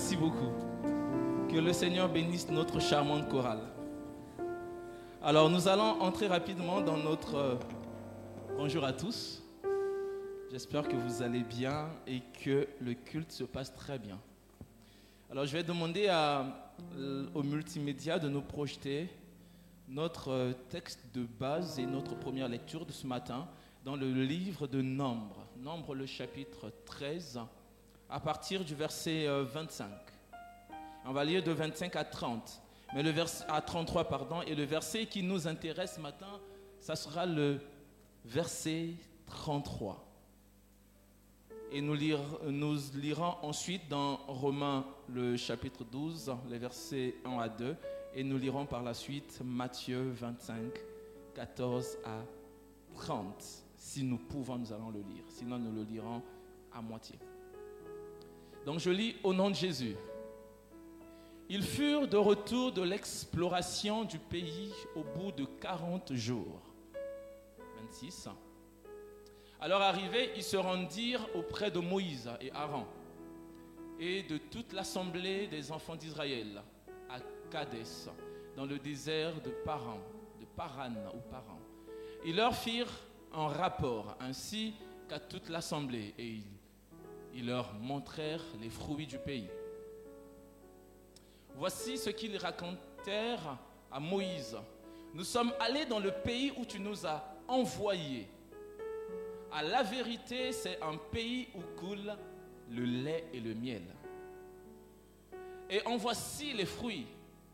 Merci beaucoup. Que le Seigneur bénisse notre charmante chorale. Alors nous allons entrer rapidement dans notre euh, bonjour à tous. J'espère que vous allez bien et que le culte se passe très bien. Alors je vais demander à, au multimédia de nous projeter notre euh, texte de base et notre première lecture de ce matin dans le livre de Nombre. Nombre le chapitre 13 à partir du verset 25. Euh, On va lire de 25 à 30. Mais le verset à 33 pardon et le verset qui nous intéresse ce matin, ça sera le verset 33. Et nous, nous lirons ensuite dans Romains le chapitre 12, les versets 1 à 2, et nous lirons par la suite Matthieu 25, 14 à 30. Si nous pouvons, nous allons le lire. Sinon, nous le lirons à moitié. Donc je lis au nom de Jésus. Ils furent de retour de l'exploration du pays au bout de 40 jours. 26. Alors arrivés, ils se rendirent auprès de Moïse et Aaron et de toute l'assemblée des enfants d'Israël à Kadès, dans le désert de Paran, de Paran ou Paran. Ils leur firent un rapport ainsi qu'à toute l'assemblée et ils ils leur montrèrent les fruits du pays. Voici ce qu'ils racontèrent à Moïse. Nous sommes allés dans le pays où tu nous as envoyés. À la vérité, c'est un pays où coule le lait et le miel. Et en voici les fruits.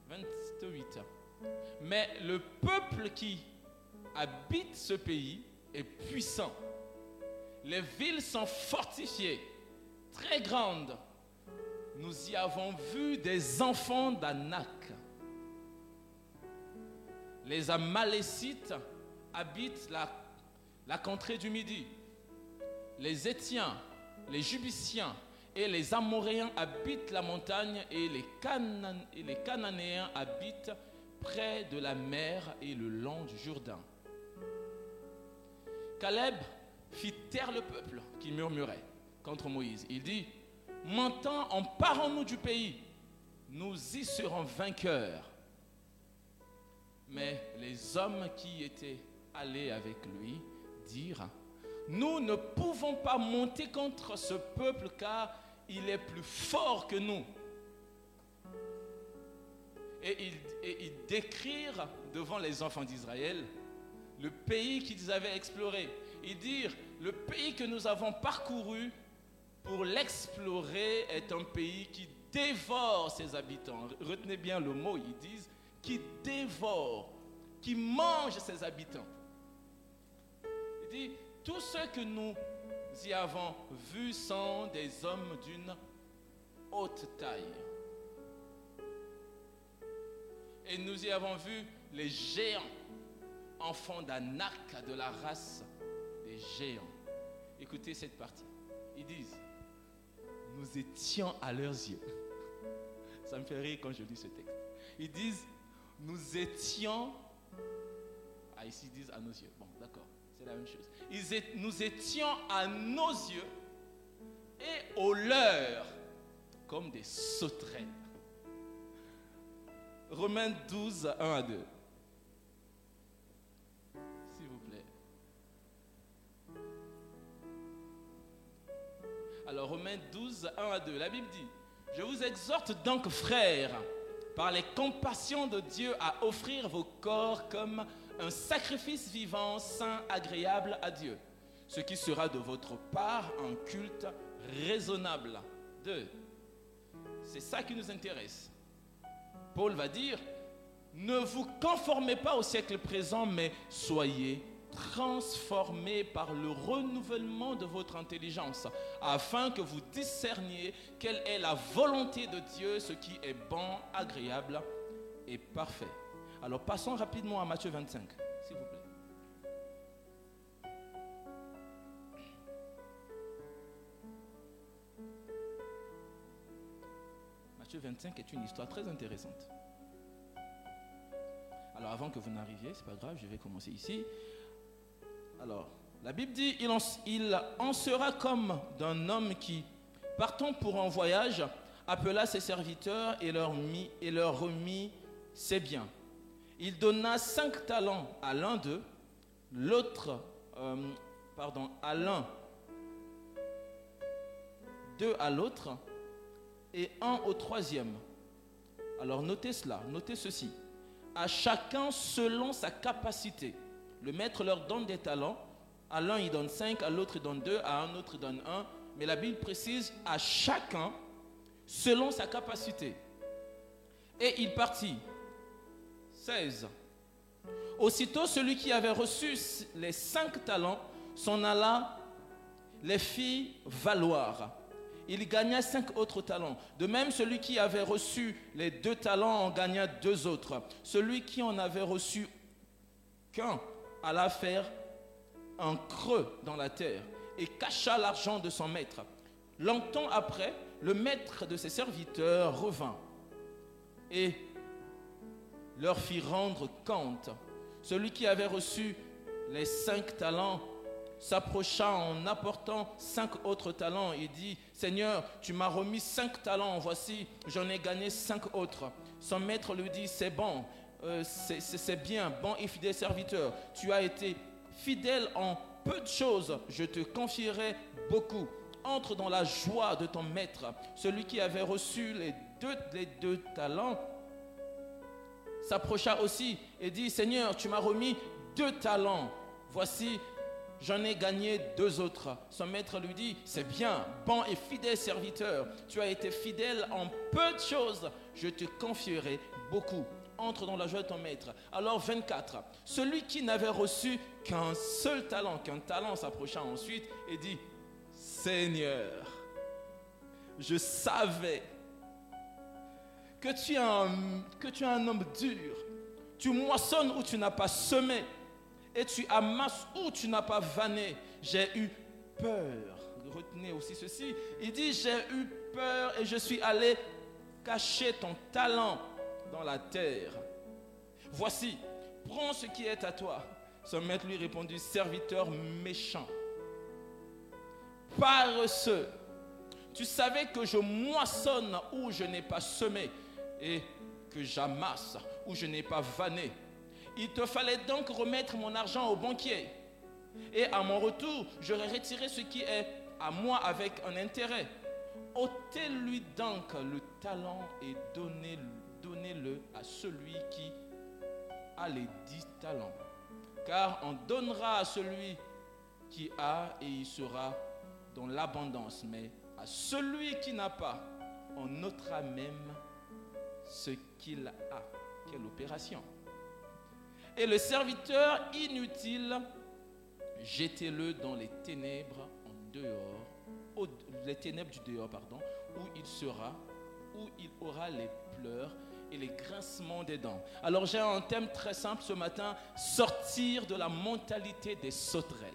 28. Mais le peuple qui habite ce pays est puissant. Les villes sont fortifiées très grande, nous y avons vu des enfants d'Anak. Les Amalécites habitent la, contrée du Midi. Les Étiens, les Jubiciens et les Amoréens habitent la montagne et les Cananéens habitent près de la mer et le long du Jourdain. Caleb fit taire le peuple qui murmurait contre Moïse. Il dit, Maintenant, emparons-nous du pays, nous y serons vainqueurs. Mais les hommes qui étaient allés avec lui dirent, nous ne pouvons pas monter contre ce peuple car il est plus fort que nous. Et ils, et devant les enfants d'Israël le pays qu'ils avaient exploré. Ils dirent, le pays que nous avons parcouru pour l'explorer est un pays qui dévore ses habitants. Retenez bien le mot, ils disent qui dévore, qui mange ses habitants. Il dit, tous ceux que nous y avons vus sont des hommes d'une haute taille. Et nous y avons vu les géants, enfants d'Anak, de la race des géants. Écoutez cette partie. Ils disent, nous étions à leurs yeux. Ça me fait rire quand je lis ce texte. Ils disent, nous étions, ah ici ils disent à nos yeux. Bon, d'accord, c'est la même chose. Nous étions à nos yeux et au leur comme des sauterelles. Romains 12, 1 à 2. Alors Romains 12, 1 à 2, la Bible dit, je vous exhorte donc frères, par les compassions de Dieu, à offrir vos corps comme un sacrifice vivant, saint, agréable à Dieu, ce qui sera de votre part un culte raisonnable. 2. C'est ça qui nous intéresse. Paul va dire, ne vous conformez pas au siècle présent, mais soyez transformé par le renouvellement de votre intelligence, afin que vous discerniez quelle est la volonté de Dieu, ce qui est bon, agréable et parfait. Alors passons rapidement à Matthieu 25, s'il vous plaît. Matthieu 25 est une histoire très intéressante. Alors avant que vous n'arriviez, c'est pas grave, je vais commencer ici. Alors, la Bible dit, il en, sera comme d'un homme qui, partant pour un voyage, appela ses serviteurs et leur, mit, et leur remit ses biens. Il donna cinq talents à l'un d'eux, l'autre, euh, pardon, à l'un, deux à l'autre, et un au troisième. Alors notez cela, notez ceci. À chacun selon sa capacité. Le maître leur donne des talents. À l'un, il donne cinq, à l'autre, il donne deux, à un autre, il donne un. Mais la Bible précise à chacun selon sa capacité. Et il partit. 16. Aussitôt, celui qui avait reçu les cinq talents s'en alla les fit valoir. Il gagna cinq autres talents. De même, celui qui avait reçu les deux talents en gagna deux autres. Celui qui en avait reçu qu'un alla faire un creux dans la terre et cacha l'argent de son maître. Longtemps après, le maître de ses serviteurs revint et leur fit rendre compte. Celui qui avait reçu les cinq talents s'approcha en apportant cinq autres talents et dit, Seigneur, tu m'as remis cinq talents, voici, j'en ai gagné cinq autres. Son maître lui dit, c'est bon, euh, c'est bien, bon et fidèle serviteur, tu as été fidèle en peu de choses, je te confierai beaucoup. Entre dans la joie de ton maître. Celui qui avait reçu les deux, les deux talents s'approcha aussi et dit, Seigneur, tu m'as remis deux talents. Voici, j'en ai gagné deux autres. Son maître lui dit, c'est bien, bon et fidèle serviteur, tu as été fidèle en peu de choses, je te confierai beaucoup. Entre dans la joie de ton maître. Alors 24, celui qui n'avait reçu qu'un seul talent, qu'un talent s'approcha ensuite et dit, Seigneur, je savais que tu es un, que tu es un homme dur. Tu moissonnes où tu n'as pas semé et tu amasses où tu n'as pas vanné. J'ai eu peur. Retenez aussi ceci. Il dit, j'ai eu peur et je suis allé cacher ton talent dans la terre. Voici, prends ce qui est à toi. Son maître lui répondit, serviteur méchant, paresseux. Tu savais que je moissonne où je n'ai pas semé et que j'amasse où je n'ai pas vanné. Il te fallait donc remettre mon argent au banquier. Et à mon retour, j'aurais retiré ce qui est à moi avec un intérêt. ôtez-lui donc le talent et donnez-le à celui qui a les dix talents. Car on donnera à celui qui a et il sera dans l'abondance. Mais à celui qui n'a pas, on notera même ce qu'il a. Quelle opération. Et le serviteur inutile, jetez-le dans les ténèbres en dehors, les ténèbres du dehors, pardon, où il sera, où il aura les pleurs et les grincements des dents. Alors j'ai un thème très simple ce matin, sortir de la mentalité des sauterelles.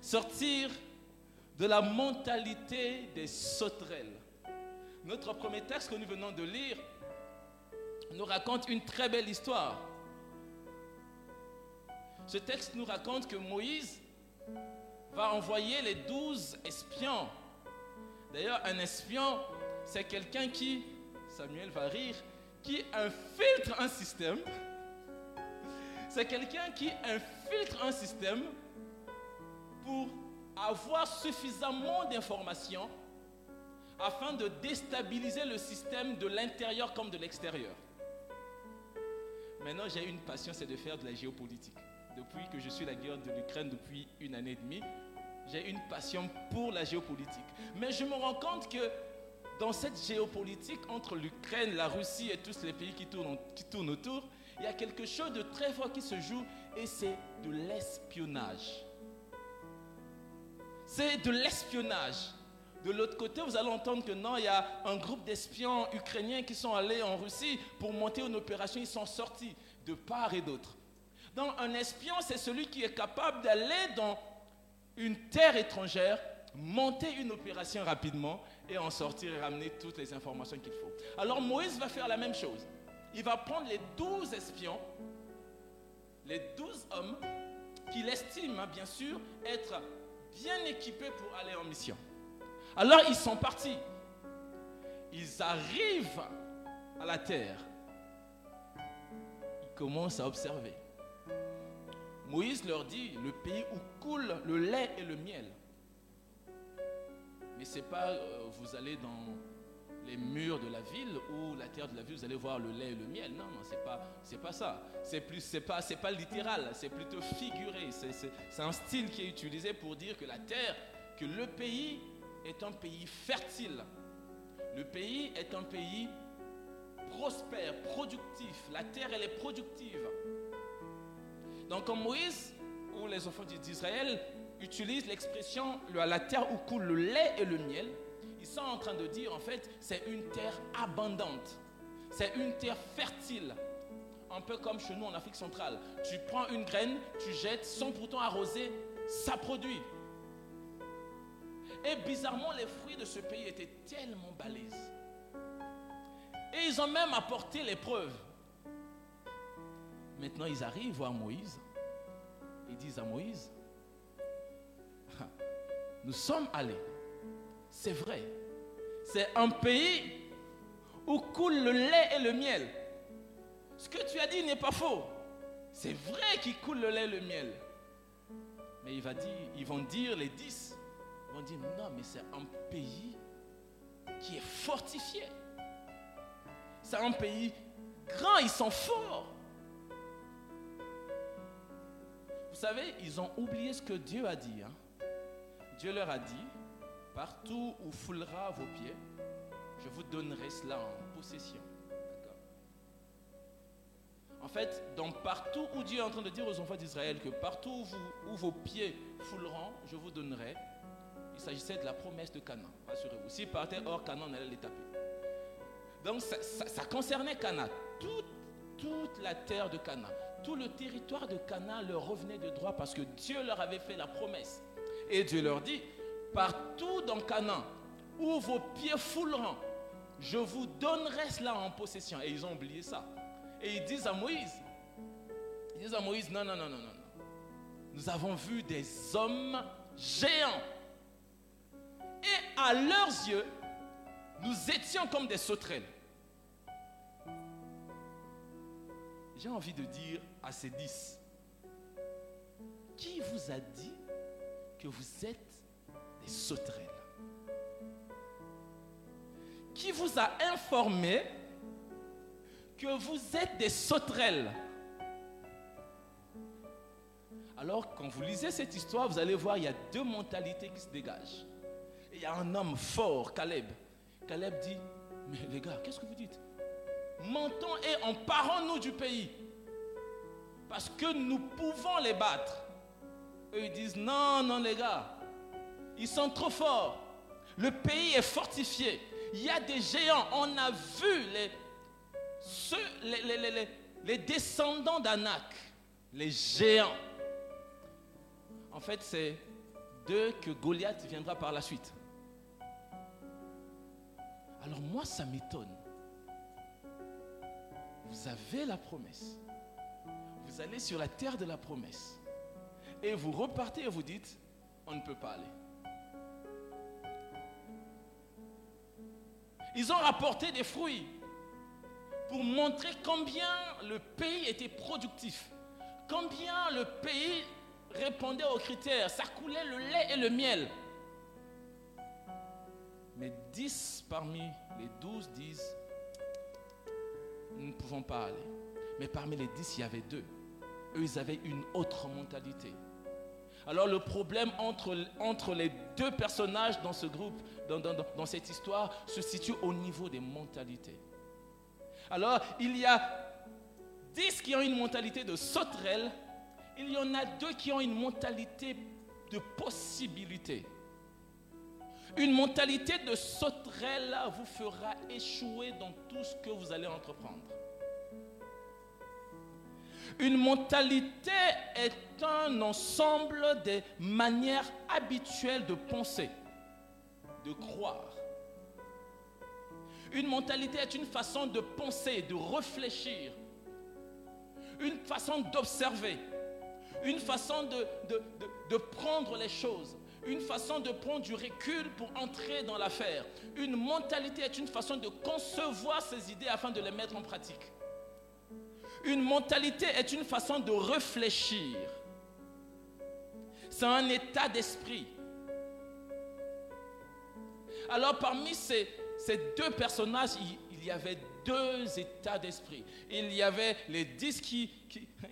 Sortir de la mentalité des sauterelles. Notre premier texte que nous venons de lire nous raconte une très belle histoire. Ce texte nous raconte que Moïse va envoyer les douze espions. D'ailleurs, un espion, c'est quelqu'un qui, Samuel va rire, qui infiltre un système. C'est quelqu'un qui infiltre un système pour avoir suffisamment d'informations afin de déstabiliser le système de l'intérieur comme de l'extérieur. Maintenant, j'ai une passion, c'est de faire de la géopolitique. Depuis que je suis la guerre de l'Ukraine depuis une année et demie, j'ai une passion pour la géopolitique. Mais je me rends compte que dans cette géopolitique entre l'Ukraine, la Russie et tous les pays qui tournent, autour, il y a quelque chose de très fort qui se joue et c'est de l'espionnage. C'est de l'espionnage. De l'autre côté, vous allez entendre que non, il y a un groupe d'espions ukrainiens qui sont allés en Russie pour monter une opération. Ils sont sortis de part et d'autre. Donc un espion, c'est celui qui est capable d'aller dans une terre étrangère, monter une opération rapidement et en sortir et ramener toutes les informations qu'il faut. Alors Moïse va faire la même chose. Il va prendre les douze espions, les douze hommes qu'il estime, hein, bien sûr, être bien équipés pour aller en mission. Alors ils sont partis. ils arrivent à la terre, ils commencent à observer. Moïse leur dit, le pays où coule le lait et le miel. Mais c'est pas, euh, vous allez dans les murs de la ville ou la terre de la ville, vous allez voir le lait et le miel. Non, non, c'est pas, pas ça. C'est plus, c'est pas, pas littéral. C'est plutôt figuré. C'est un style qui est utilisé pour dire que la terre, que le pays est un pays fertile. Le pays est un pays prospère, productif. La terre, elle est productive. Donc, comme Moïse ou les enfants d'Israël utilisent l'expression la terre où coule le lait et le miel, ils sont en train de dire en fait, c'est une terre abondante. C'est une terre fertile. Un peu comme chez nous en Afrique centrale. Tu prends une graine, tu jettes sans pourtant arroser, ça produit. Et bizarrement, les fruits de ce pays étaient tellement balèzes. Et ils ont même apporté les preuves. Maintenant, ils arrivent voir Moïse. Ils disent à Moïse, nous sommes allés c'est vrai. C'est un pays où coule le lait et le miel. Ce que tu as dit n'est pas faux. C'est vrai qu'il coule le lait et le miel. Mais ils vont dire, les dix, vont dire, non, mais c'est un pays qui est fortifié. C'est un pays grand, ils sont forts. Vous savez, ils ont oublié ce que Dieu a dit. Hein. Dieu leur a dit, Partout où foulera vos pieds, je vous donnerai cela en possession. En fait, dans partout où Dieu est en train de dire aux enfants d'Israël que partout où, vos pieds fouleront, je vous donnerai, il s'agissait de la promesse de Canaan. Rassurez-vous. S'ils partaient hors Canaan, on allait les taper. Donc ça, concernait Canaan. Toute, toute la terre de Canaan, tout le territoire de Canaan leur revenait de droit parce que Dieu leur avait fait la promesse. Et Dieu leur dit, partout dans Canaan, où vos pieds fouleront, je vous donnerai cela en possession. Et ils ont oublié ça. Et ils disent à Moïse, ils disent à Moïse, non, non, non, non, non. Nous avons vu des hommes géants. Et à leurs yeux, nous étions comme des sauterelles. J'ai envie de dire à ces dix, qui vous a dit que vous êtes des sauterelles. Qui vous a informé que vous êtes des sauterelles? Alors, quand vous lisez cette histoire, vous allez voir, il y a deux mentalités qui se dégagent. il y a un homme fort, Caleb. Caleb dit, mais les gars, qu'est-ce que vous dites? Montons et emparons-nous du pays. Parce que nous pouvons les battre. Eux, ils disent, non, non, les gars, ils sont trop forts. Le pays est fortifié. Il y a des géants. On a vu les, les, les, descendants d'Anak, les géants. En fait, c'est d'eux que Goliath viendra par la suite. Alors moi, ça m'étonne. Vous avez la promesse. Vous allez sur la terre de la promesse. Et vous repartez et vous dites, on ne peut pas aller. Ils ont rapporté des fruits pour montrer combien le pays était productif, combien le pays répondait aux critères. Ça coulait le lait et le miel. Mais dix parmi les douze disent, nous ne pouvons pas aller. Mais parmi les dix, il y avait deux. Eux, ils avaient une autre mentalité. Alors le problème entre, entre les deux personnages dans ce groupe, dans, dans, cette histoire, se situe au niveau des mentalités. Alors il y a dix qui ont une mentalité de sauterelle, il y en a deux qui ont une mentalité de possibilité. Une mentalité de sauterelle vous fera échouer dans tout ce que vous allez entreprendre. Une mentalité est un ensemble des manières habituelles de penser, de croire. Une mentalité est une façon de penser, de réfléchir, une façon d'observer, une façon de, de, prendre les choses, une façon de prendre du recul pour entrer dans l'affaire. Une mentalité est une façon de concevoir ses idées afin de les mettre en pratique. Une mentalité est une façon de réfléchir. C'est un état d'esprit. Alors parmi ces, deux personnages, il, y avait deux états d'esprit. Il y avait les dix qui,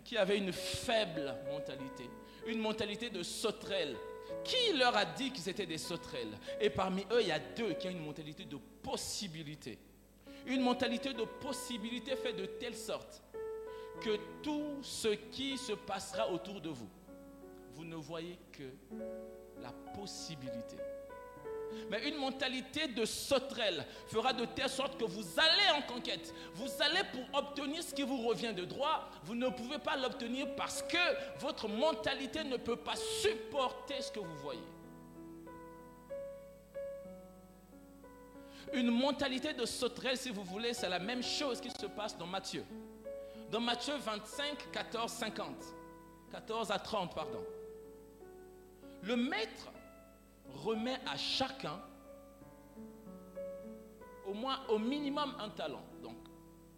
qui avaient une faible mentalité, une mentalité de sauterelle qui leur a dit qu'ils étaient des sauterelles? Et parmi eux, il y a deux qui ont une mentalité de possibilité. Une mentalité de possibilité fait de telle sorte que tout ce qui se passera autour de vous, vous ne voyez que la possibilité. Mais une mentalité de sauterelle fera de telle sorte que vous allez en conquête. Vous allez pour obtenir ce qui vous revient de droit. Vous ne pouvez pas l'obtenir parce que votre mentalité ne peut pas supporter ce que vous voyez. Une mentalité de sauterelle, si vous voulez, c'est la même chose qui se passe dans Matthieu. Dans Matthieu 25, 14, 50. 14 à 30, pardon. Le maître remet à chacun au moins au minimum un talent. Donc,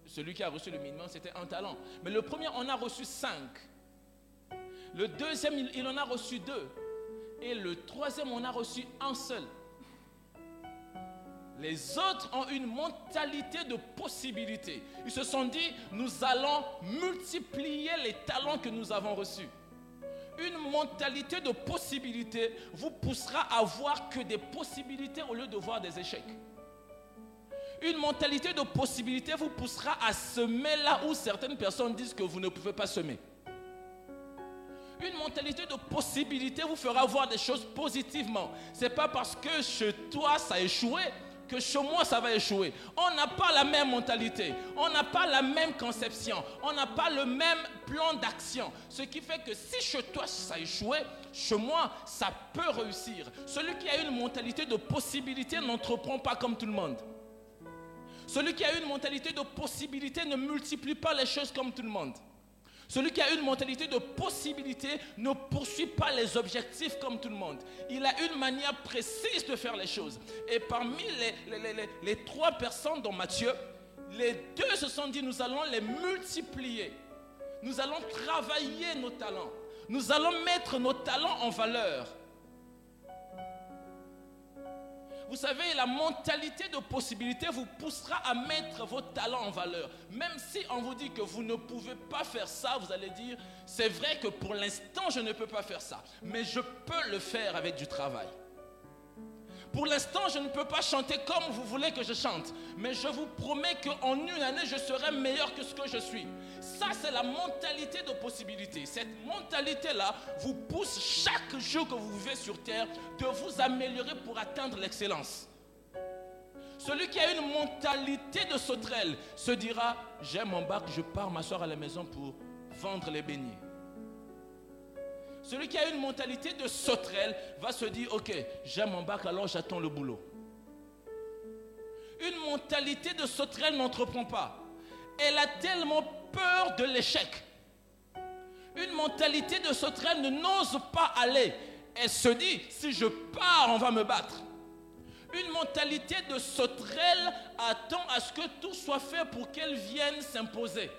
celui qui a reçu le minimum, c'était un talent. Mais le premier en a reçu cinq. Le deuxième, il en a reçu deux. Et le troisième, on a reçu un seul. Les autres ont une mentalité de possibilité. Ils se sont dit, nous allons multiplier les talents que nous avons reçus une mentalité de possibilité vous poussera à voir que des possibilités au lieu de voir des échecs. Une mentalité de possibilité vous poussera à semer là où certaines personnes disent que vous ne pouvez pas semer. Une mentalité de possibilité vous fera voir des choses positivement. Ce n'est pas parce que chez toi ça a échoué que chez moi ça va échouer. On n'a pas la même mentalité, on n'a pas la même conception, on n'a pas le même plan d'action. Ce qui fait que si chez toi ça échoué, chez moi ça peut réussir. Celui qui a une mentalité de possibilité n'entreprend pas comme tout le monde. Celui qui a une mentalité de possibilité ne multiplie pas les choses comme tout le monde. Celui qui a une mentalité de possibilité ne poursuit pas les objectifs comme tout le monde. Il a une manière précise de faire les choses. Et parmi les, les, trois personnes dans Matthieu, les deux se sont dit, nous allons les multiplier. Nous allons travailler nos talents. Nous allons mettre nos talents en valeur. Vous savez, la mentalité de possibilité vous poussera à mettre vos talents en valeur. Même si on vous dit que vous ne pouvez pas faire ça, vous allez dire, c'est vrai que pour l'instant, je ne peux pas faire ça, mais je peux le faire avec du travail. Pour l'instant, je ne peux pas chanter comme vous voulez que je chante, mais je vous promets qu'en une année, je serai meilleur que ce que je suis. Ça, c'est la mentalité de possibilité. Cette mentalité-là vous pousse chaque jour que vous vivez sur terre de vous améliorer pour atteindre l'excellence. Celui qui a une mentalité de sauterelle se dira, j'ai mon bac, je pars m'asseoir à la maison pour vendre les beignets. Celui qui a une mentalité de sauterelle va se dire, ok, j'ai mon bac, alors j'attends le boulot. Une mentalité de sauterelle n'entreprend pas. Elle a tellement peur de l'échec. Une mentalité de sauterelle ne n'ose pas aller. Elle se dit, si je pars, on va me battre. Une mentalité de sauterelle attend à ce que tout soit fait pour qu'elle vienne s'imposer.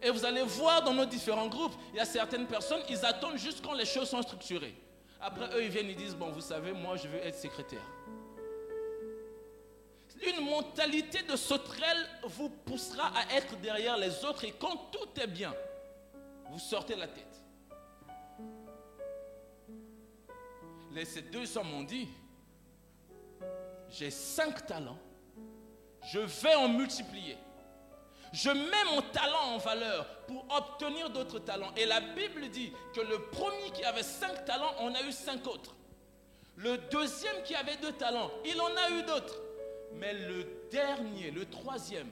Et vous allez voir dans nos différents groupes, il y a certaines personnes, ils attendent juste quand les choses sont structurées. Après, eux, ils viennent, ils disent, bon, vous savez, moi, je veux être secrétaire. Une mentalité de sauterelle vous poussera à être derrière les autres et quand tout est bien, vous sortez la tête. Les, deux hommes m'ont dit, j'ai cinq talents, je vais en multiplier. Je mets mon talent en valeur pour obtenir d'autres talents. Et la Bible dit que le premier qui avait cinq talents, on a eu cinq autres. Le deuxième qui avait deux talents, il en a eu d'autres. Mais le dernier, le troisième,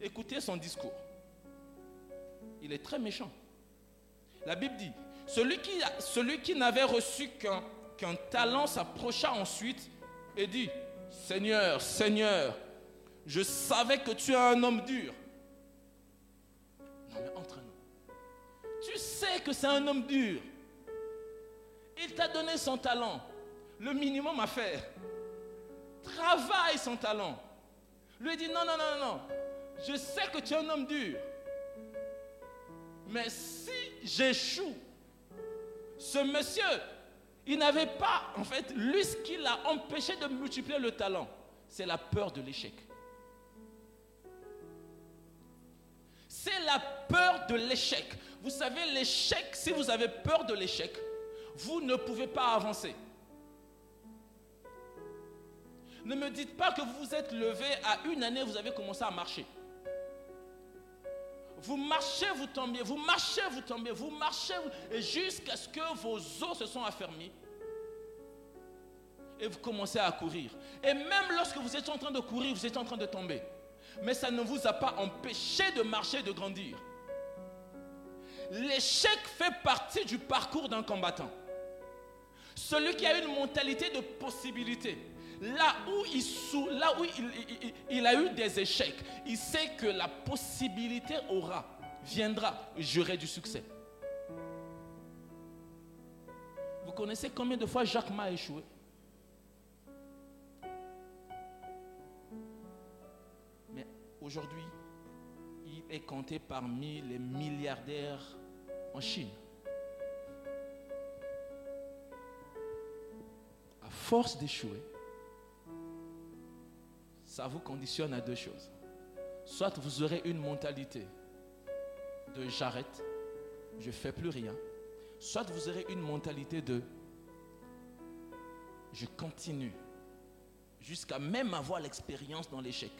écoutez son discours. Il est très méchant. La Bible dit, celui qui, n'avait reçu qu'un talent s'approcha ensuite et dit, Seigneur, Seigneur, je savais que tu es un homme dur non, mais entre nous. Tu sais que c'est un homme dur. Il t'a donné son talent. Le minimum à faire. Travaille son talent. Lui dit non, non, non, non. Je sais que tu es un homme dur. Mais si j'échoue, ce monsieur, il n'avait pas, en fait, lui, ce qui l'a empêché de multiplier le talent, c'est la peur de l'échec. C'est la peur de l'échec. Vous savez, l'échec, si vous avez peur de l'échec, vous ne pouvez pas avancer. Ne me dites pas que vous vous êtes levé à une année, vous avez commencé à marcher. Vous marchez, vous tombez, vous marchez, vous tombez, vous marchez, et jusqu'à ce que vos os se sont affermis. Et vous commencez à courir. Et même lorsque vous êtes en train de courir, vous êtes en train de tomber. Mais ça ne vous a pas empêché de marcher, de grandir. L'échec fait partie du parcours d'un combattant. Celui qui a une mentalité de possibilité. Là où, il, a eu des échecs, il sait que la possibilité aura, viendra, j'aurai du succès. Vous connaissez combien de fois Jacques Ma échoué? Mais aujourd'hui, il est compté parmi les milliardaires en Chine. À force d'échouer, ça vous conditionne à deux choses. Soit vous aurez une mentalité de j'arrête, je ne fais plus rien. Soit vous aurez une mentalité de je continue jusqu'à même avoir l'expérience dans l'échec.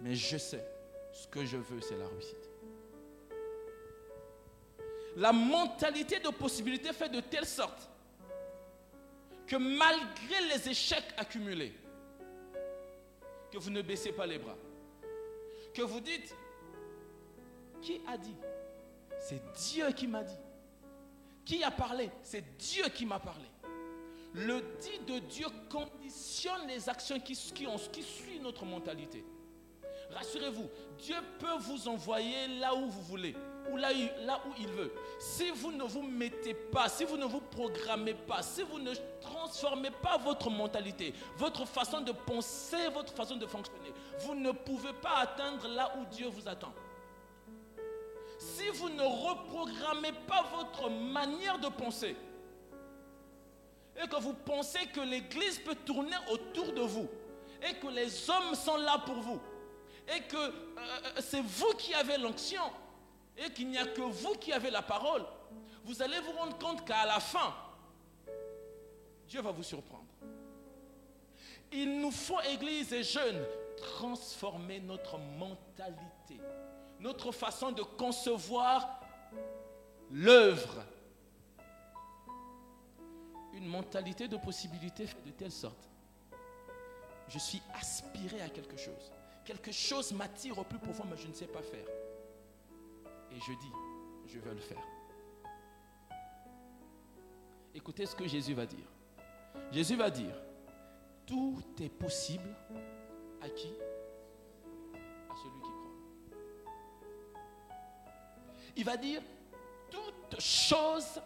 Mais je sais, ce que je veux, c'est la réussite. La mentalité de possibilité fait de telle sorte que malgré les échecs accumulés, que vous ne baissez pas les bras. Que vous dites, qui a dit? C'est Dieu qui m'a dit. Qui a parlé? C'est Dieu qui m'a parlé. Le dit de Dieu conditionne les actions qui, suivent notre mentalité. Rassurez-vous, Dieu peut vous envoyer là où vous voulez ou là, où il veut. Si vous ne vous mettez pas, si vous ne vous programmez pas, si vous ne transformez pas votre mentalité, votre façon de penser, votre façon de fonctionner, vous ne pouvez pas atteindre là où Dieu vous attend. Si vous ne reprogrammez pas votre manière de penser, et que vous pensez que l'Église peut tourner autour de vous, et que les hommes sont là pour vous, et que euh, euh, c'est vous qui avez l'onction, et qu'il n'y a que vous qui avez la parole, vous allez vous rendre compte qu'à la fin, Dieu va vous surprendre. Il nous faut, Église et jeunes, transformer notre mentalité, notre façon de concevoir l'œuvre. Une mentalité de possibilité de telle sorte. Je suis aspiré à quelque chose. Quelque chose m'attire au plus profond, mais je ne sais pas faire et je dis, je veux le faire. Écoutez ce que Jésus va dire. Jésus va dire, tout est possible à qui? À celui qui croit. Il va dire, toute chose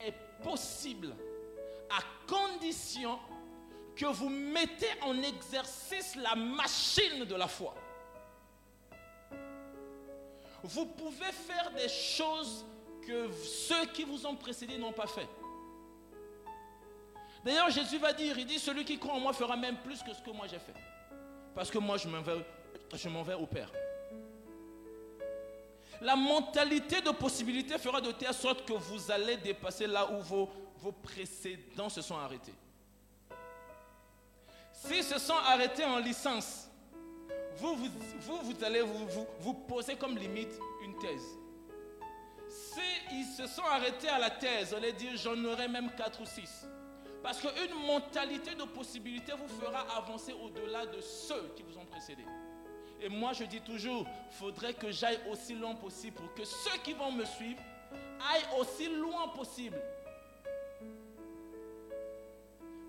est possible à condition que vous mettez en exercice la machine de la foi vous pouvez faire des choses que ceux qui vous ont précédé n'ont pas fait. D'ailleurs, Jésus va dire, il dit, celui qui croit en moi fera même plus que ce que moi j'ai fait. Parce que moi, je m'en vais, vais au Père. La mentalité de possibilité fera de telle sorte que vous allez dépasser là où vos, vos précédents se sont arrêtés. S'ils se sont arrêtés en licence, vous, vous, allez vous, poser comme limite une thèse. S'ils se sont arrêtés à la thèse, on dire j'en aurai même 4 ou 6. Parce qu'une mentalité de possibilité vous fera avancer au-delà de ceux qui vous ont précédé. Et moi, je dis toujours, faudrait que j'aille aussi loin possible pour que ceux qui vont me suivre aillent aussi loin possible.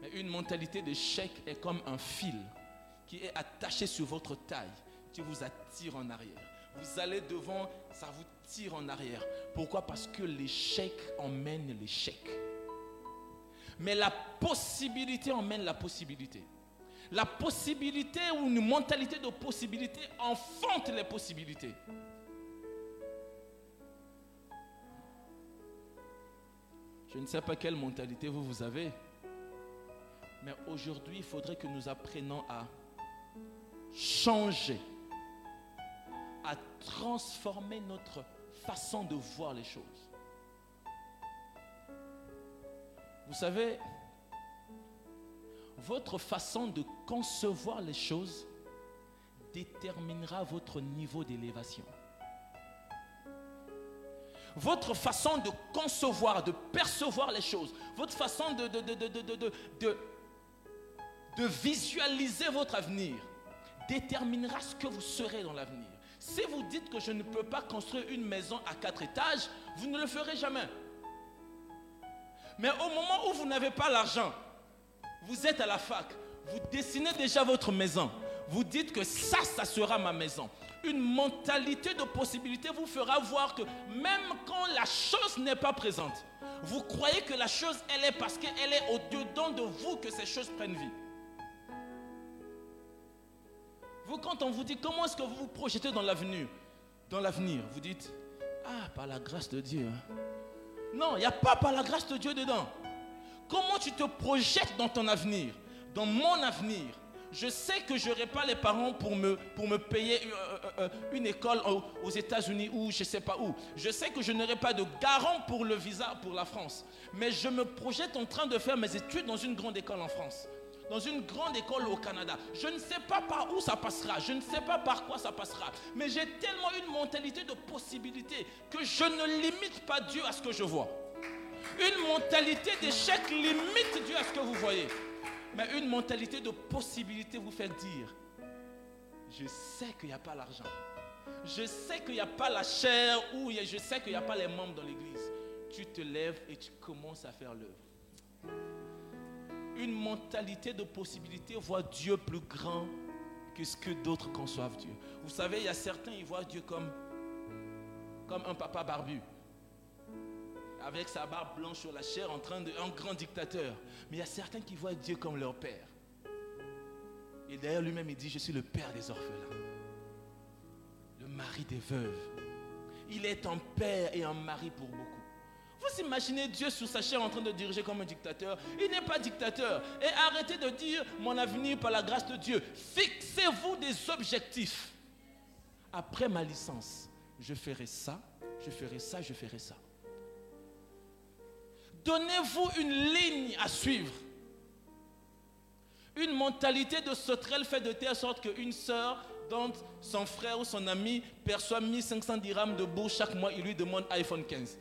Mais une mentalité d'échec est comme un fil qui est attaché sur votre taille, qui vous attire en arrière. vous allez devant, ça vous tire en arrière. Pourquoi? Parce que l'échec emmène l'échec. Mais la possibilité emmène la possibilité. La possibilité ou une mentalité de possibilité enfante les possibilités. Je ne sais pas quelle mentalité vous, vous avez. Mais aujourd'hui, il faudrait que nous apprenions à changer, à transformer notre façon de voir les choses. Vous savez, votre façon de concevoir les choses déterminera votre niveau d'élévation. Votre façon de concevoir, de percevoir les choses, votre façon de, de, visualiser votre avenir déterminera ce que vous serez dans l'avenir. Si vous dites que je ne peux pas construire une maison à quatre étages, vous ne le ferez jamais. Mais au moment où vous n'avez pas l'argent, vous êtes à la fac, vous dessinez déjà votre maison. Vous dites que ça, ça sera ma maison. Une mentalité de possibilité vous fera voir que même quand la chose n'est pas présente, vous croyez que la chose, elle est parce qu'elle est au-dedans de vous que ces choses prennent vie. Vous, quand on vous dit comment est-ce que vous vous projetez dans l'avenir, dans l'avenir, vous dites, ah, par la grâce de Dieu. Hein. Non, il n'y a pas par la grâce de Dieu dedans. Comment tu te projettes dans ton avenir, dans mon avenir je sais que je n'aurai pas les parents pour me, pour me payer euh, euh, euh, une école aux États-Unis ou je ne sais pas où. Je sais que je n'aurai pas de garant pour le visa pour la France. Mais je me projette en train de faire mes études dans une grande école en France dans une grande école au Canada. Je ne sais pas par où ça passera, je ne sais pas par quoi ça passera, mais j'ai tellement une mentalité de possibilité que je ne limite pas Dieu à ce que je vois. Une mentalité d'échec limite Dieu à ce que vous voyez. Mais une mentalité de possibilité vous fait dire, je sais qu'il n'y a pas l'argent. Je sais qu'il n'y a pas la chair ou je sais qu'il n'y a pas les membres dans l'église. Tu te lèves et tu commences à faire l'œuvre une mentalité de possibilité voit Dieu plus grand que ce que d'autres conçoivent Dieu. Vous savez, il y a certains, ils voient Dieu comme, comme un papa barbu, avec sa barbe blanche sur la chair, en train de, un grand dictateur. Mais il y a certains qui voient Dieu comme leur père. Et d'ailleurs, lui-même, il dit, je suis le père des orphelins, le mari des veuves. Il est un père et un mari pour beaucoup. Vous imaginez Dieu sous sa chair en train de diriger comme un dictateur Il n'est pas dictateur. Et arrêtez de dire mon avenir par la grâce de Dieu. Fixez-vous des objectifs. Après ma licence, je ferai ça, je ferai ça, je ferai ça. Donnez-vous une ligne à suivre. Une mentalité de sauterelle fait de telle sorte qu'une sœur dont son frère ou son ami perçoit 1500 dirhams de bourse chaque mois, il lui demande iPhone 15.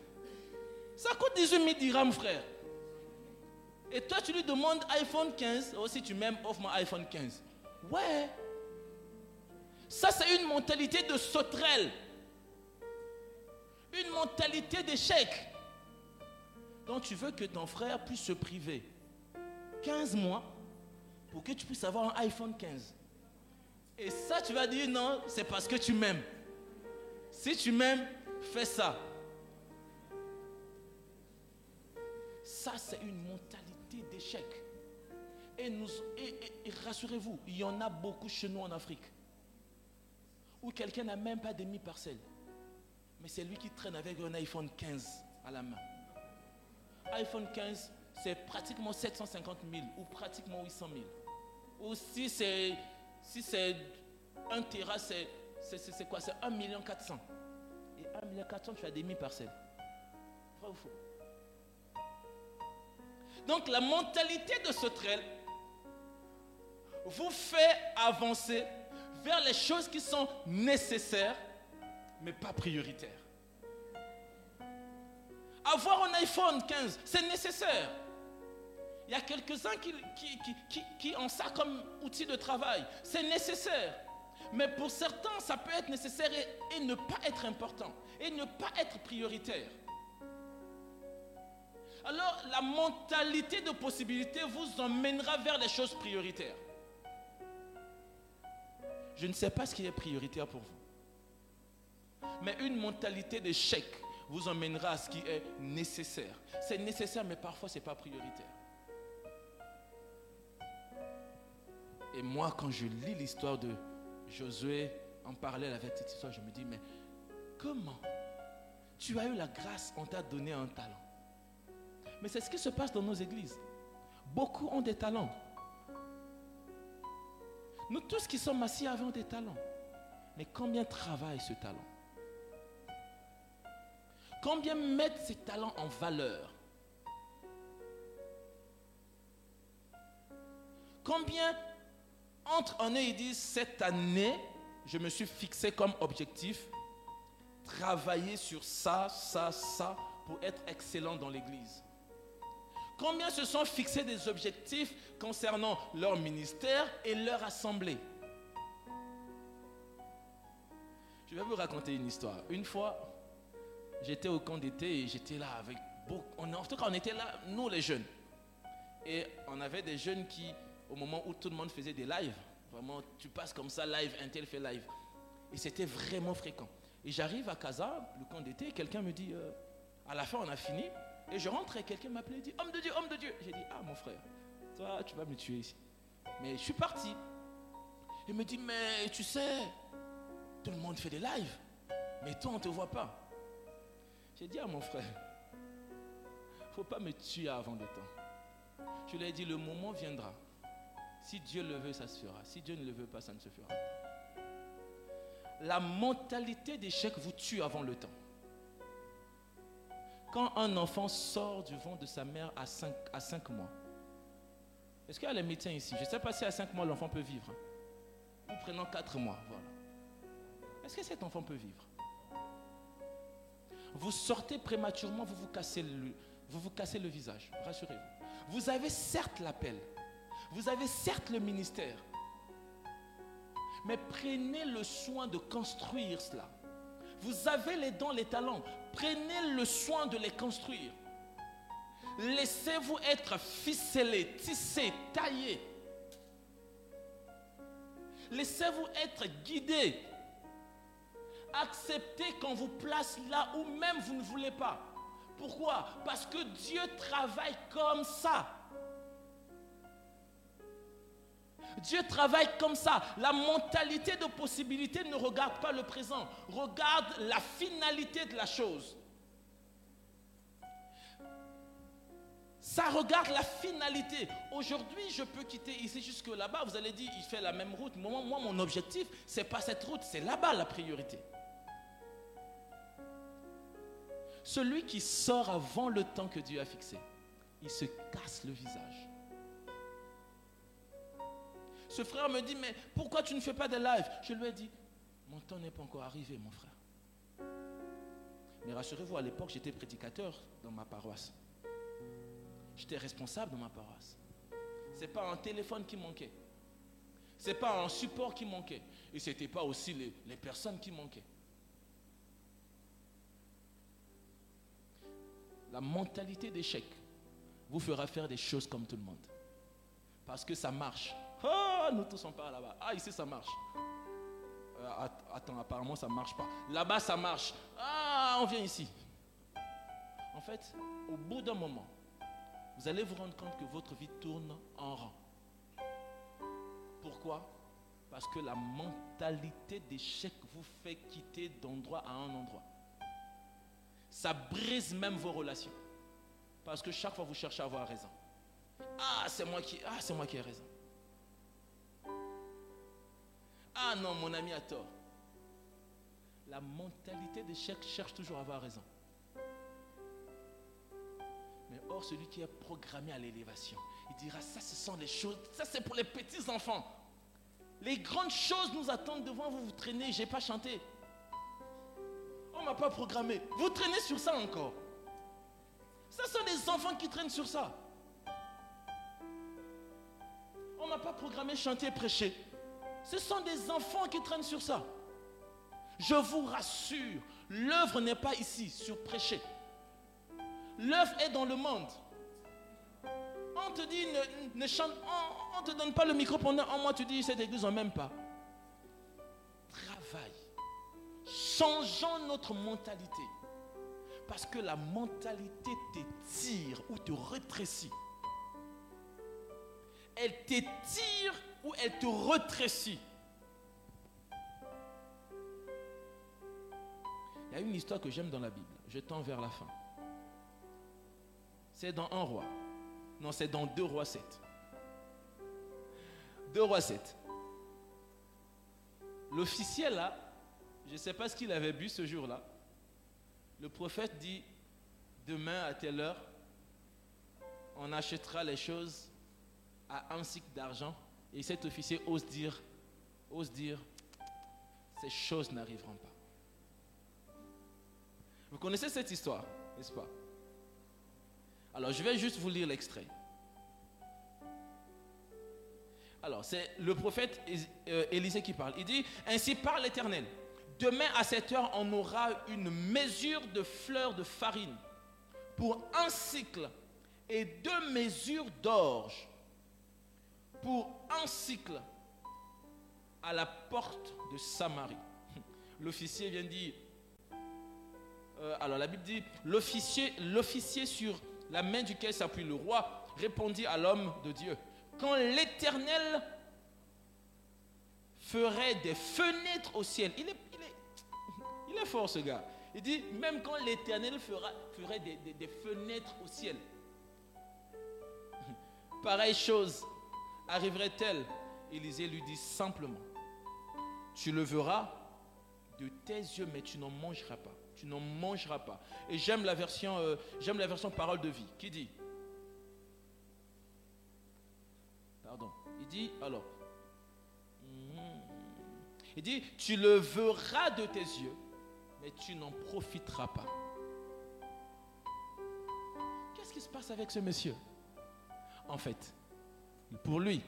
Ça coûte 18 000 dirhams, frère. Et toi, tu lui demandes iPhone 15. Aussi, tu m'aimes, offre-moi iPhone 15. Ouais. Ça, c'est une mentalité de sauterelle. Une mentalité d'échec. Donc, tu veux que ton frère puisse se priver 15 mois pour que tu puisses avoir un iPhone 15. Et ça, tu vas dire non, c'est parce que tu m'aimes. Si tu m'aimes, fais ça. Ça, c'est une mentalité d'échec. Et, rassurez-vous, il y en a beaucoup chez nous en Afrique. Où quelqu'un n'a même pas demi-parcelle. Mais c'est lui qui traîne avec un iPhone 15 à la main. iPhone 15, c'est pratiquement 750 000 ou pratiquement 800 000. Ou si c'est si c'est un Tera, c'est quoi? C'est 1 million 400. Et 1 million 400, tu as demi-parcelle. Vrai ou faux donc la mentalité de ce trail vous fait avancer vers les choses qui sont nécessaires, mais pas prioritaires. Avoir un iPhone 15, c'est nécessaire. Il y a quelques-uns qui, qui, ont ça comme outil de travail. C'est nécessaire. Mais pour certains, ça peut être nécessaire et ne pas être important. Et ne pas être prioritaire. Alors la mentalité de possibilité vous emmènera vers les choses prioritaires. Je ne sais pas ce qui est prioritaire pour vous. Mais une mentalité d'échec vous emmènera à ce qui est nécessaire. C'est nécessaire, mais parfois ce n'est pas prioritaire. Et moi, quand je lis l'histoire de Josué en parallèle avec cette histoire, je me dis, mais comment tu as eu la grâce, on t'a donné un talent? Mais c'est ce qui se passe dans nos églises. Beaucoup ont des talents. Nous tous qui sommes assis avons des talents. Mais combien travaillent ce talent? Combien mettent ces talents en valeur? Combien entre un an et disent cette année, je me suis fixé comme objectif travailler sur ça, ça, ça pour être excellent dans l'église Combien se sont fixés des objectifs concernant leur ministère et leur assemblée? Je vais vous raconter une histoire. Une fois, j'étais au camp d'été et j'étais là avec beaucoup. en tout cas, on était là, nous les jeunes. Et on avait des jeunes qui, au moment où tout le monde faisait des lives, vraiment, tu passes comme ça, live, un tel fait live. Et c'était vraiment fréquent. Et j'arrive à Casa, le camp d'été, quelqu'un me dit, euh, à la fin on a fini, et je rentre et quelqu'un m'appelait et dit, homme de Dieu, homme de Dieu. J'ai dit, ah mon frère, toi tu vas me tuer ici. Mais je suis parti. Il me dit, mais tu sais, tout le monde fait des lives, mais toi on ne te voit pas. J'ai dit à mon frère, faut pas me tuer avant le temps. Je lui ai dit, le moment viendra. Si Dieu le veut, ça se fera. Si Dieu ne le veut pas, ça ne se fera pas la mentalité d'échec vous tue avant le temps. Quand un enfant sort du ventre de sa mère à 5, à 5 mois, est-ce qu'il y a les médecins ici? Je ne sais pas si à 5 mois l'enfant peut vivre. Ou prenant 4 mois, voilà. Est-ce que cet enfant peut vivre? Vous sortez prématurément, vous vous cassez le, vous vous cassez le visage, rassurez-vous. Vous avez certes l'appel, vous avez certes le ministère, mais prenez le soin de construire cela. Vous avez les dons, les talents. Prenez le soin de les construire. Laissez-vous être ficelé, tissé, taillé. Laissez-vous être guidé. Acceptez qu'on vous place là où même vous ne voulez pas. Pourquoi? Parce que Dieu travaille comme ça. Dieu travaille comme ça. La mentalité de possibilité ne regarde pas le présent, regarde la finalité de la chose. Ça regarde la finalité. Aujourd'hui, je peux quitter ici jusque là-bas. Vous allez dire, il fait la même route. Moi, mon objectif, c'est pas cette route, c'est là-bas la priorité. Celui qui sort avant le temps que Dieu a fixé, il se casse le visage. Ce frère me dit, mais pourquoi tu ne fais pas de live Je lui ai dit, mon temps n'est pas encore arrivé, mon frère. Mais rassurez-vous, à l'époque, j'étais prédicateur dans ma paroisse. J'étais responsable dans ma paroisse. Ce n'est pas un téléphone qui manquait. Ce n'est pas un support qui manquait. Et ce n'était pas aussi les, les personnes qui manquaient. La mentalité d'échec vous fera faire des choses comme tout le monde. Parce que ça marche. Oh, nous tous on part là-bas. Ah, ici ça marche. Euh, attends, apparemment ça marche pas. Là-bas ça marche. Ah, on vient ici. En fait, au bout d'un moment, vous allez vous rendre compte que votre vie tourne en rang. Pourquoi? Parce que la mentalité d'échec vous fait quitter d'endroit à un endroit. Ça brise même vos relations. Parce que chaque fois vous cherchez à avoir raison. Ah, c'est moi qui, ah, c'est moi qui ai raison. Ah non, mon ami a tort. La mentalité d'échec cherche toujours à avoir raison. Mais or, celui qui est programmé à l'élévation, il dira, ça ce sont les choses, ça c'est pour les petits enfants. Les grandes choses nous attendent devant vous, vous traînez, j'ai pas chanté. On m'a pas programmé. Vous traînez sur ça encore. Ça sont des enfants qui traînent sur ça. On m'a pas programmé chanter, prêcher. Ce sont des enfants qui traînent sur ça. Je vous rassure, l'œuvre n'est pas ici, sur prêcher. L'œuvre est dans le monde. On te dit, ne, chante, on ne te donne pas le micro pendant un mois, tu dis, cette église, on même pas. Travaille. changeons notre mentalité. Parce que la mentalité t'étire ou te rétrécit. Elle t'étire ou elle te rétrécit. Il y a une histoire que j'aime dans la Bible. Je tends vers la fin. C'est dans un roi. Non, c'est dans deux rois 7. Deux rois 7. L'officiel là, je ne sais pas ce qu'il avait bu ce jour-là. Le prophète dit, demain à telle heure, on achètera les choses à un cycle d'argent. Et cet officier ose dire, ose dire, ces choses n'arriveront pas. Vous connaissez cette histoire, n'est-ce pas? Alors je vais juste vous lire l'extrait. Alors, c'est le prophète euh, Élisée qui parle. Il dit, ainsi parle l'Éternel. Demain à cette heure, on aura une mesure de fleurs de farine pour un cycle et deux mesures d'orge pour un cycle à la porte de Samarie. L'officier vient dire, euh, alors la Bible dit, l'officier, sur la main duquel s'appuie le roi répondit à l'homme de Dieu quand l'Éternel ferait des fenêtres au ciel. Il est, fort ce gars. Il dit, même quand l'Éternel ferait des fenêtres au ciel, pareille chose arriverait-elle? Élisée lui dit simplement, tu le verras de tes yeux, mais tu n'en mangeras pas. Tu n'en mangeras pas. Et j'aime la version, euh, j'aime la version parole de vie qui dit, Pardon. Il dit, alors, hmm. il dit, tu le verras de tes yeux, mais tu n'en profiteras pas. Qu'est-ce qui se passe avec ce monsieur? En fait, pour lui,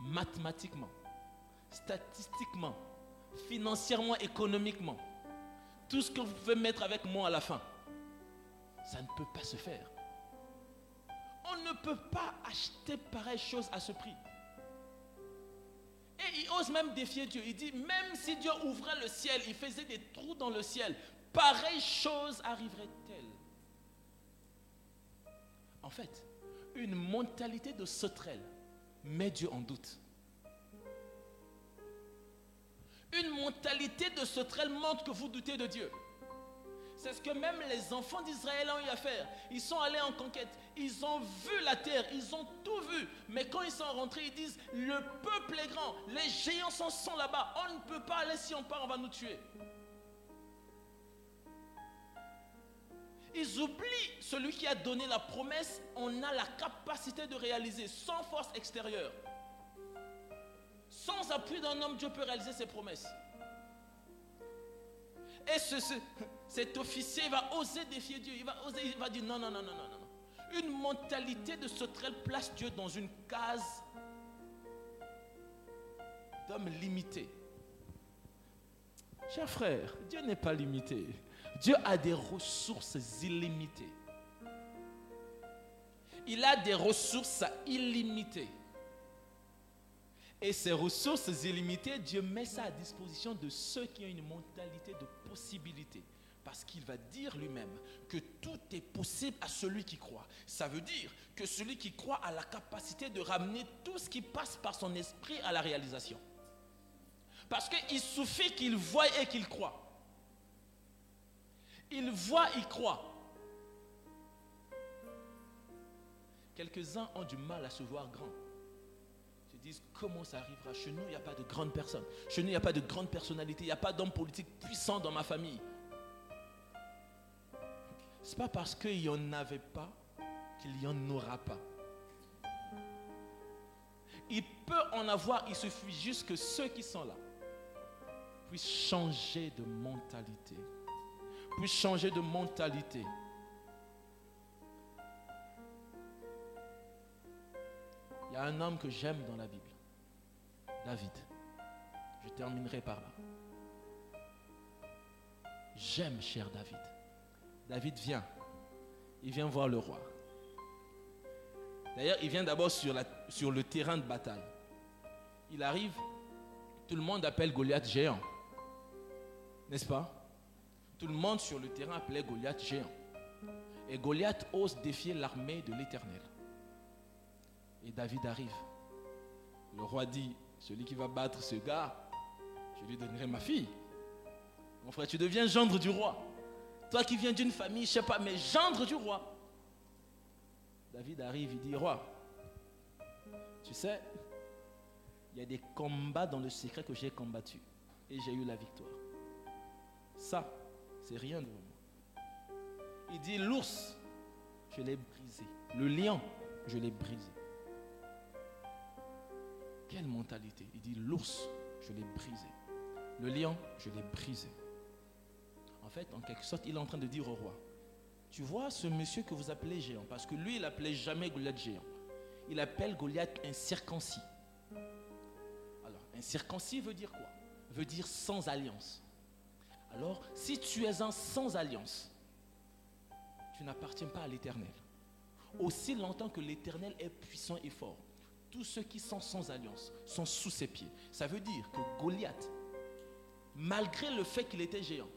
mathématiquement, statistiquement, financièrement, économiquement, tout ce que vous pouvez mettre avec moi à la fin, ça ne peut pas se faire. On ne peut pas acheter pareille chose à ce prix. Et il ose même défier Dieu. Il dit, même si Dieu ouvrait le ciel, il faisait des trous dans le ciel, pareille chose arriverait-elle? En fait, une mentalité de sauterelle met Dieu en doute. Une mentalité de sauterelle montre que vous doutez de Dieu. C'est ce que même les enfants d'Israël ont eu à faire. Ils sont allés en conquête. Ils ont vu la terre. Ils ont tout vu. Mais quand ils sont rentrés, ils disent, le peuple est grand. Les géants sont, sont là-bas. On ne peut pas aller si on part, on va nous tuer. Ils oublient celui qui a donné la promesse. On a la capacité de réaliser sans force extérieure. Sans appui d'un homme, Dieu peut réaliser ses promesses. Et ce, cet officier va oser défier Dieu. Il va oser, il va dire non, non, non, non, non, non. Une mentalité de sauterelle place Dieu dans une case d'homme limité. Cher frère, Dieu n'est pas limité. Dieu a des ressources illimitées. Il a des ressources illimitées. Et ces ressources illimitées, Dieu met ça à disposition de ceux qui ont une mentalité de possibilité. Parce qu'il va dire lui-même que tout est possible à celui qui croit. Ça veut dire que celui qui croit a la capacité de ramener tout ce qui passe par son esprit à la réalisation. Parce qu'il suffit qu'il voie et qu'il croit. Il voit, il croit. Quelques-uns ont du mal à se voir grands. Se disent comment ça arrivera? Chez nous, il n'y a pas de grandes personnes. Chez nous, il n'y a pas de grandes personnalités. Il n'y a pas d'hommes politiques puissants dans ma famille. Ce n'est pas parce qu'il n'y en avait pas qu'il n'y en aura pas. Il peut en avoir, il suffit juste que ceux qui sont là puissent changer de mentalité. Puissent changer de mentalité. Il y a un homme que j'aime dans la Bible, David. Je terminerai par là. J'aime, cher David. David vient. Il vient voir le roi. D'ailleurs, il vient d'abord sur le terrain de bataille. Il arrive, tout le monde appelle Goliath géant. N'est-ce pas? Tout le monde sur le terrain appelait Goliath géant. Et Goliath ose défier l'armée de l'Éternel. Et David arrive. Le roi dit, celui qui va battre ce gars, je lui donnerai ma fille. Mon frère, tu deviens gendre du roi. Toi qui viens d'une famille, je ne sais pas, mais gendre du roi. David arrive, il dit, roi, tu sais, il y a des combats dans le secret que j'ai combattu et j'ai eu la victoire. Ça, rien de moi. Il dit, l'ours, je l'ai brisé. Le lion, je l'ai brisé. Quelle mentalité Il dit, l'ours, je l'ai brisé. Le lion, je l'ai brisé. En fait, en quelque sorte, il est en train de dire au roi, tu vois ce monsieur que vous appelez géant, parce que lui, il appelait jamais Goliath géant. Il appelle Goliath un circoncis. Alors, un circoncis veut dire quoi? Veut dire sans alliance. Alors, si tu es un sans alliance, tu n'appartiens pas à l'éternel. Aussi longtemps que l'éternel est puissant et fort, tous ceux qui sont sans alliance sont sous ses pieds. Ça veut dire que Goliath, malgré le fait qu'il était géant,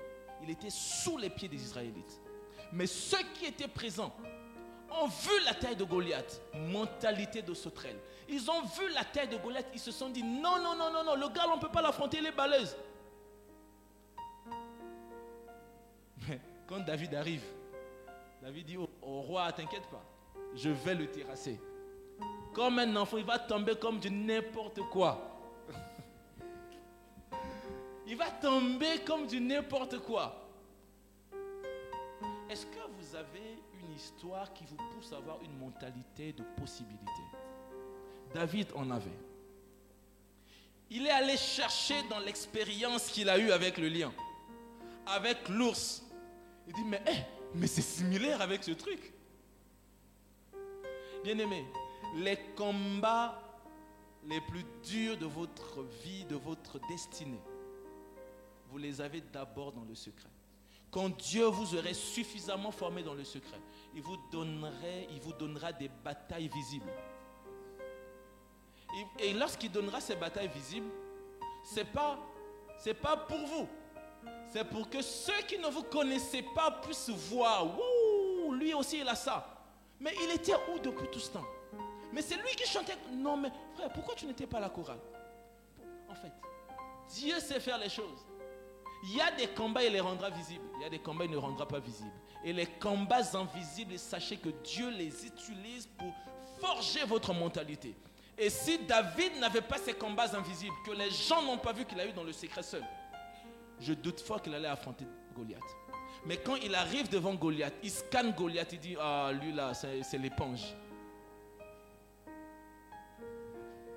il était sous les pieds des Israélites. Mais ceux qui étaient présents ont vu la taille de Goliath, mentalité de sauterelle. Ils ont vu la taille de Goliath, ils se sont dit non, non, non, non, non, le gars, on ne peut pas l'affronter, il est balèze. Quand David arrive, David dit au, roi, t'inquiète pas, je vais le terrasser. Comme un enfant, il va tomber comme du n'importe quoi. il va tomber comme du n'importe quoi. Est-ce que vous avez une histoire qui vous pousse à avoir une mentalité de possibilité? David en avait. Il est allé chercher dans l'expérience qu'il a eue avec le lion, avec l'ours. Il dit, mais, eh, mais c'est similaire avec ce truc. Bien aimé, les combats les plus durs de votre vie, de votre destinée, vous les avez d'abord dans le secret. Quand Dieu vous aurait suffisamment formé dans le secret, il vous, donnerait, il vous donnera des batailles visibles. Et, lorsqu'il donnera ces batailles visibles, ce n'est pas pour vous. C'est pour que ceux qui ne vous connaissaient pas puissent voir, lui aussi il a ça. Mais il était où depuis tout ce temps? Mais c'est lui qui chantait. Non mais frère, pourquoi tu n'étais pas la chorale? En fait, Dieu sait faire les choses. Il y a des combats, il les rendra visibles. Il y a des combats, il ne rendra pas visibles. Et les combats invisibles, sachez que Dieu les utilise pour forger votre mentalité. Et si David n'avait pas ces combats invisibles, que les gens n'ont pas vu qu'il a eu dans le secret seul, je doute fort qu'il allait affronter Goliath. Mais quand il arrive devant Goliath, il scanne Goliath, il dit, ah, lui là, c'est l'éponge.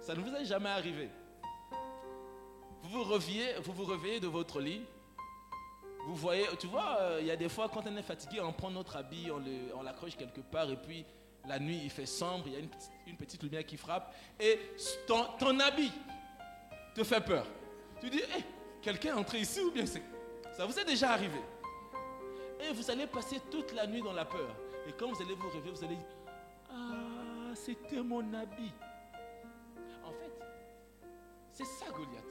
Ça ne vous est jamais arrivé? Vous vous, réveillez, vous vous réveillez de votre lit, vous voyez, tu vois, euh, il y a des fois quand on est fatigué, on prend notre habit, on l'accroche quelque part et puis la nuit il fait sombre, il y a une, petite lumière qui frappe et ton, ton, habit te fait peur. Tu dis, hey, quelqu'un est entré ici ou bien c'est... Ça vous est déjà arrivé. Et vous allez passer toute la nuit dans la peur. Et quand vous allez vous réveiller, vous allez dire, ah, c'était mon habit. En fait, c'est ça Goliath.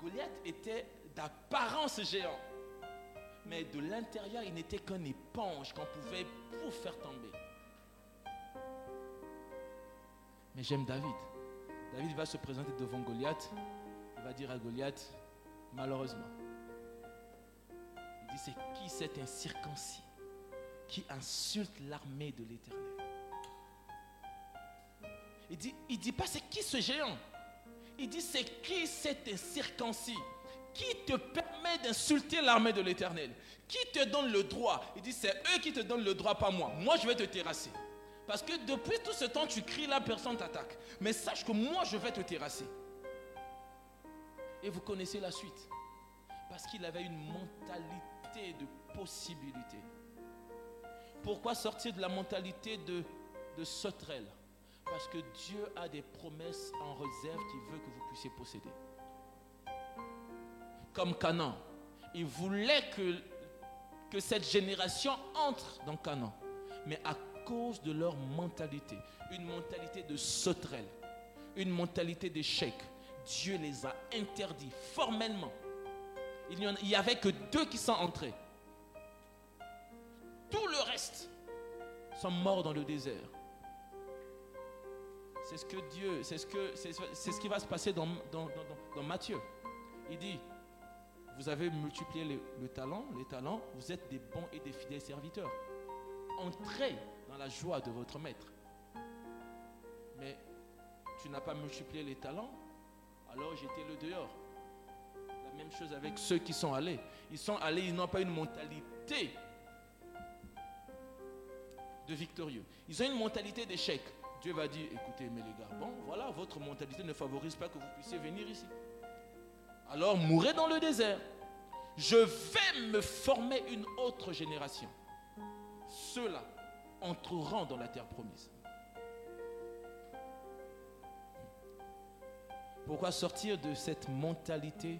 Goliath était d'apparence géant. Mais de l'intérieur, il n'était qu'un éponge qu'on pouvait vous faire tomber. Mais j'aime David. David va se présenter devant Goliath. Il va dire à Goliath, malheureusement, il dit, c'est qui cet incirconcis qui insulte l'armée de l'Éternel? Il dit, il dit pas c'est qui ce géant? Il dit c'est qui cet incirconcis qui te permet d'insulter l'armée de l'Éternel Qui te donne le droit? Il dit, c'est eux qui te donnent le droit, pas moi. Moi, je vais te terrasser. Parce que depuis tout ce temps, tu cries là, personne t'attaque. Mais sache que moi, je vais te terrasser. Et vous connaissez la suite. Parce qu'il avait une mentalité de possibilité. Pourquoi sortir de la mentalité de, sauterelle? Parce que Dieu a des promesses en réserve qu'il veut que vous puissiez posséder comme Canaan. Il voulait que, que cette génération entre dans Canaan. Mais à cause de leur mentalité, une mentalité de sauterelle, une mentalité d'échec, Dieu les a interdits formellement. Il n'y avait que deux qui sont entrés. Tout le reste sont morts dans le désert. C'est ce que Dieu, c'est ce, que, c'est, ce qui va se passer dans, dans, Matthieu. Il dit, vous avez multiplié le, le talent, les talents, vous êtes des bons et des fidèles serviteurs. Entrez dans la joie de votre maître. Mais tu n'as pas multiplié les talents, alors jetez-le dehors. La même chose avec ceux qui sont allés. Ils sont allés, ils n'ont pas une mentalité de victorieux. Ils ont une mentalité d'échec. Dieu va dire, écoutez, mais les gars, bon, voilà, votre mentalité ne favorise pas que vous puissiez venir ici. Alors mourrez dans le désert. Je vais me former une autre génération. Ceux-là entreront dans la terre promise. Pourquoi sortir de cette mentalité?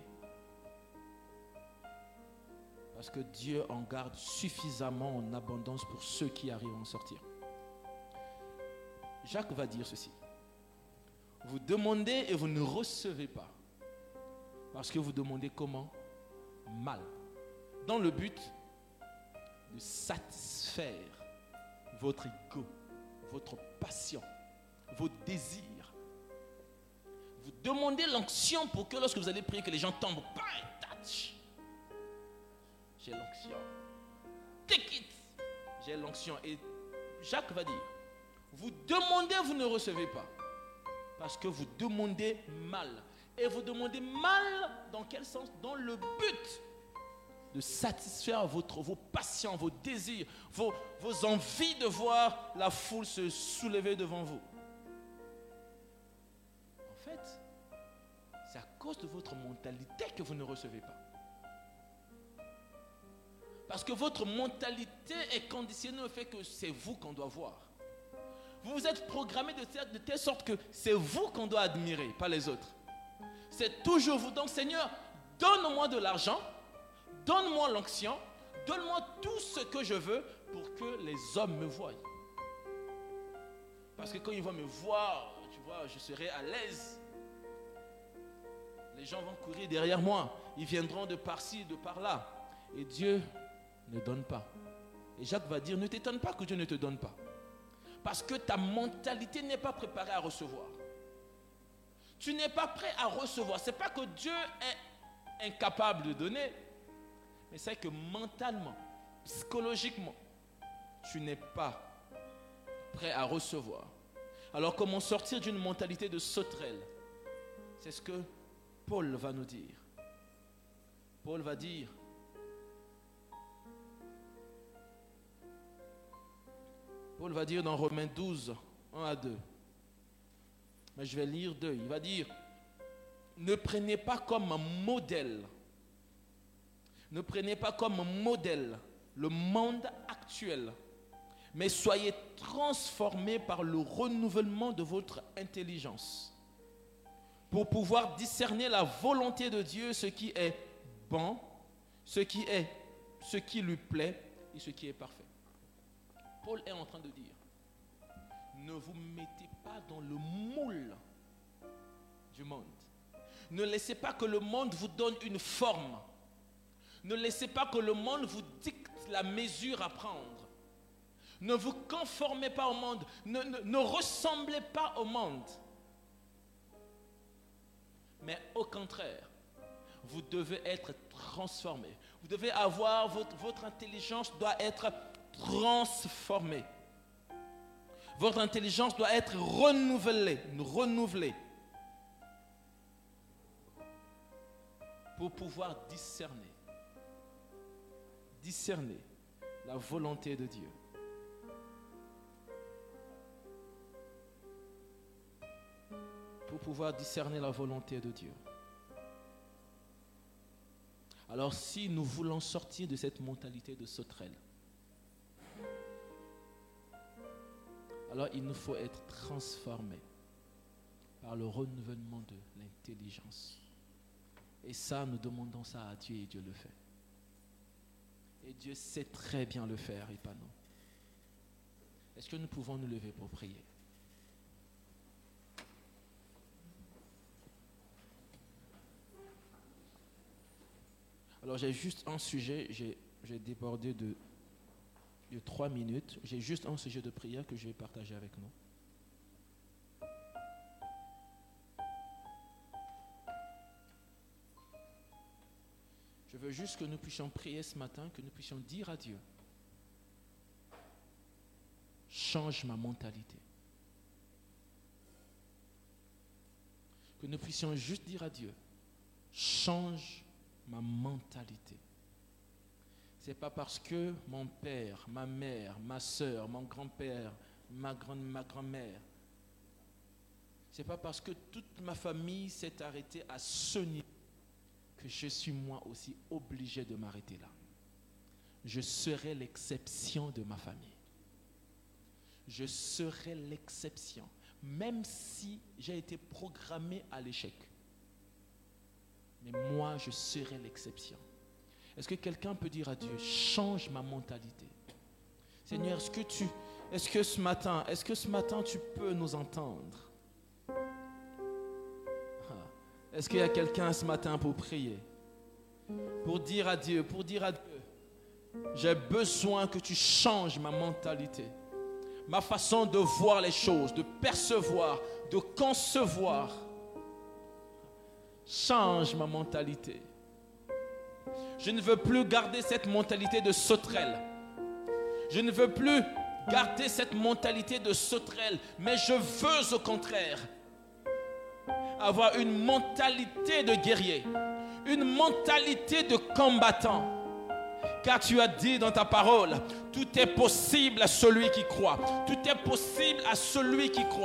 Parce que Dieu en garde suffisamment en abondance pour ceux qui arrivent à en sortir. Jacques va dire ceci. Vous demandez et vous ne recevez pas. Parce que vous demandez comment? Mal. Dans le but de satisfaire votre ego, votre passion, vos désirs. Vous demandez l'onction pour que lorsque vous allez prier, que les gens tombent. Touch. J'ai l'onction. Take it. J'ai l'onction. Et Jacques va dire, vous demandez, vous ne recevez pas. Parce que vous demandez mal. Et vous demandez mal dans quel sens? Dans le but de satisfaire votre, vos passions, vos désirs, vos envies de voir la foule se soulever devant vous. Cause de votre mentalité que vous ne recevez pas. Parce que votre mentalité est conditionnée au fait que c'est vous qu'on doit voir. Vous vous êtes programmé de, telle sorte que c'est vous qu'on doit admirer, pas les autres. C'est toujours vous. Donc Seigneur, donne-moi de l'argent, donne-moi l'onction, donne-moi tout ce que je veux pour que les hommes me voient. Parce que quand ils vont me voir, tu vois, je serai à l'aise. Les gens vont courir derrière moi. Ils viendront de par-ci, de par-là. Et Dieu ne donne pas. Et Jacques va dire, ne t'étonne pas que Dieu ne te donne pas. Parce que ta mentalité n'est pas préparée à recevoir. Tu n'es pas prêt à recevoir. Ce n'est pas que Dieu est incapable de donner, mais c'est que mentalement, psychologiquement, tu n'es pas prêt à recevoir. Alors comment sortir d'une mentalité de sauterelle? C'est ce que Paul va nous dire. Paul va dire, Paul va dire dans Romains 12, 1 à 2. Mais je vais lire 2. Il va dire, ne prenez pas comme modèle, ne prenez pas comme modèle le monde actuel, mais soyez transformés par le renouvellement de votre intelligence pour pouvoir discerner la volonté de Dieu, ce qui est bon, ce qui est ce qui lui plaît et ce qui est parfait. Paul est en train de dire, ne vous mettez pas dans le moule du monde. Ne laissez pas que le monde vous donne une forme. Ne laissez pas que le monde vous dicte la mesure à prendre. Ne vous conformez pas au monde. Ne, ne ressemblez pas au monde. Mais au contraire, vous devez être transformé. Vous devez avoir, votre, votre intelligence doit être transformée. Votre intelligence doit être renouvelée, renouvelée. Pour pouvoir discerner, discerner la volonté de Dieu. Pour pouvoir discerner la volonté de Dieu. Alors si nous voulons sortir de cette mentalité de sauterelle, alors il nous faut être transformés par le renouvellement de l'intelligence. Et ça, nous demandons ça à Dieu et Dieu le fait. Et Dieu sait très bien le faire et pas nous. Est-ce que nous pouvons nous lever pour prier? Alors j'ai juste un sujet, j'ai débordé de trois minutes. J'ai juste un sujet de prière que je vais partager avec nous. Je veux juste que nous puissions prier ce matin, que nous puissions dire à Dieu, change ma mentalité. Que nous puissions juste dire à Dieu, change ma mentalité. Ce n'est pas parce que mon père, ma mère, ma soeur, mon grand-père, ma, ma grand-mère, ce n'est pas parce que toute ma famille s'est arrêtée à ce niveau que je suis moi aussi obligé de m'arrêter là. Je serai l'exception de ma famille. Je serai l'exception, même si j'ai été programmé à l'échec. Mais moi, je serai l'exception. Est-ce que quelqu'un peut dire à Dieu, change ma mentalité? Seigneur, est-ce que tu, est-ce que ce matin, est-ce que ce matin tu peux nous entendre? Ah. Est-ce qu'il y a quelqu'un ce matin pour prier? Pour dire à Dieu, pour dire à Dieu, j'ai besoin que tu changes ma mentalité, ma façon de voir les choses, de percevoir, de concevoir. Change ma mentalité. Je ne veux plus garder cette mentalité de sauterelle. Je ne veux plus garder cette mentalité de sauterelle, mais je veux au contraire avoir une mentalité de guerrier, une mentalité de combattant. Car tu as dit dans ta parole, tout est possible à celui qui croit. Tout est possible à celui qui croit.